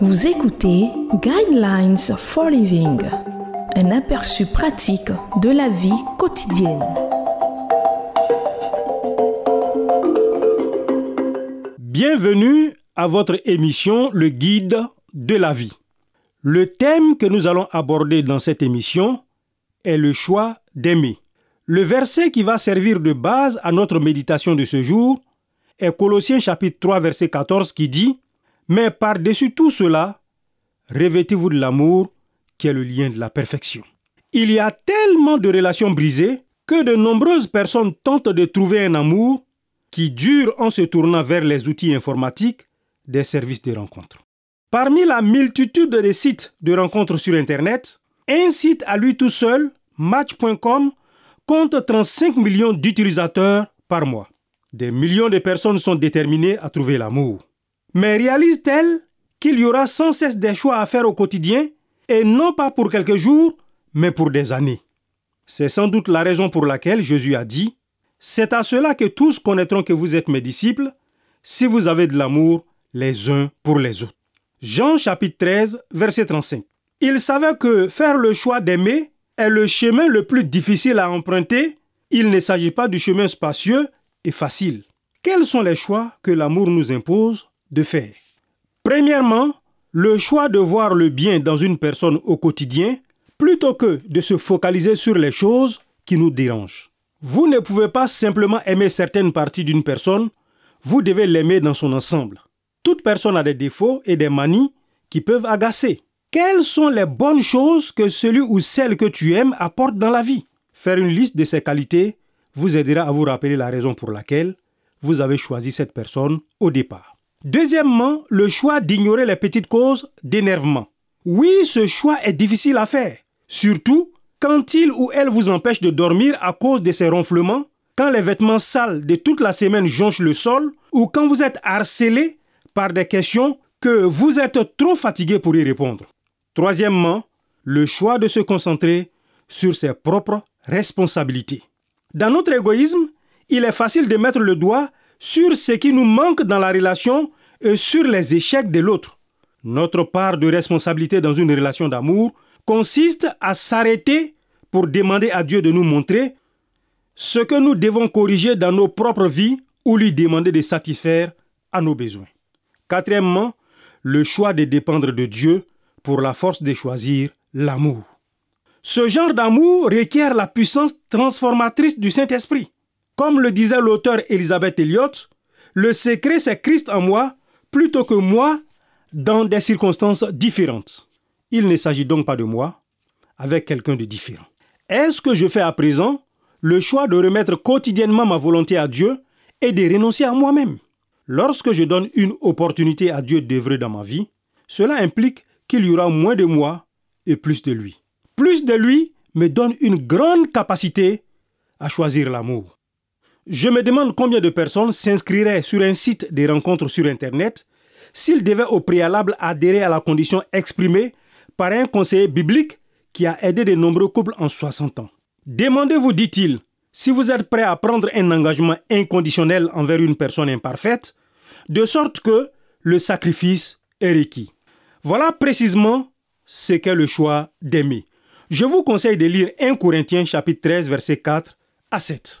Vous écoutez Guidelines for Living, un aperçu pratique de la vie quotidienne. Bienvenue à votre émission Le Guide de la vie. Le thème que nous allons aborder dans cette émission est le choix d'aimer. Le verset qui va servir de base à notre méditation de ce jour est Colossiens chapitre 3 verset 14 qui dit Mais par-dessus tout cela, revêtez-vous de l'amour qui est le lien de la perfection. Il y a tellement de relations brisées que de nombreuses personnes tentent de trouver un amour qui dure en se tournant vers les outils informatiques des services de rencontres. Parmi la multitude de sites de rencontres sur Internet, un site à lui tout seul, Match.com, compte 35 millions d'utilisateurs par mois. Des millions de personnes sont déterminées à trouver l'amour. Mais réalise-t-elle qu'il y aura sans cesse des choix à faire au quotidien, et non pas pour quelques jours, mais pour des années? C'est sans doute la raison pour laquelle Jésus a dit, C'est à cela que tous connaîtront que vous êtes mes disciples, si vous avez de l'amour les uns pour les autres. Jean chapitre 13, verset 35. Il savait que faire le choix d'aimer est le chemin le plus difficile à emprunter. Il ne s'agit pas du chemin spacieux et facile. Quels sont les choix que l'amour nous impose de faire Premièrement, le choix de voir le bien dans une personne au quotidien plutôt que de se focaliser sur les choses qui nous dérangent. Vous ne pouvez pas simplement aimer certaines parties d'une personne, vous devez l'aimer dans son ensemble. Toute personne a des défauts et des manies qui peuvent agacer. Quelles sont les bonnes choses que celui ou celle que tu aimes apporte dans la vie? Faire une liste de ces qualités vous aidera à vous rappeler la raison pour laquelle vous avez choisi cette personne au départ. Deuxièmement, le choix d'ignorer les petites causes d'énervement. Oui, ce choix est difficile à faire, surtout quand il ou elle vous empêche de dormir à cause de ces ronflements, quand les vêtements sales de toute la semaine jonchent le sol, ou quand vous êtes harcelé par des questions que vous êtes trop fatigué pour y répondre. Troisièmement, le choix de se concentrer sur ses propres responsabilités. Dans notre égoïsme, il est facile de mettre le doigt sur ce qui nous manque dans la relation et sur les échecs de l'autre. Notre part de responsabilité dans une relation d'amour consiste à s'arrêter pour demander à Dieu de nous montrer ce que nous devons corriger dans nos propres vies ou lui demander de satisfaire à nos besoins. Quatrièmement, le choix de dépendre de Dieu pour la force de choisir l'amour. Ce genre d'amour requiert la puissance transformatrice du Saint-Esprit. Comme le disait l'auteur Elisabeth Elliot, le secret c'est Christ en moi plutôt que moi dans des circonstances différentes. Il ne s'agit donc pas de moi avec quelqu'un de différent. Est-ce que je fais à présent le choix de remettre quotidiennement ma volonté à Dieu et de renoncer à moi-même? Lorsque je donne une opportunité à Dieu d'œuvrer dans ma vie, cela implique qu'il y aura moins de moi et plus de lui. Plus de lui me donne une grande capacité à choisir l'amour. Je me demande combien de personnes s'inscriraient sur un site des rencontres sur Internet s'ils devaient au préalable adhérer à la condition exprimée par un conseiller biblique qui a aidé de nombreux couples en 60 ans. Demandez-vous, dit-il, si vous êtes prêt à prendre un engagement inconditionnel envers une personne imparfaite, de sorte que le sacrifice est requis. Voilà précisément ce qu'est le choix d'aimer. Je vous conseille de lire 1 Corinthiens chapitre 13 verset 4 à 7.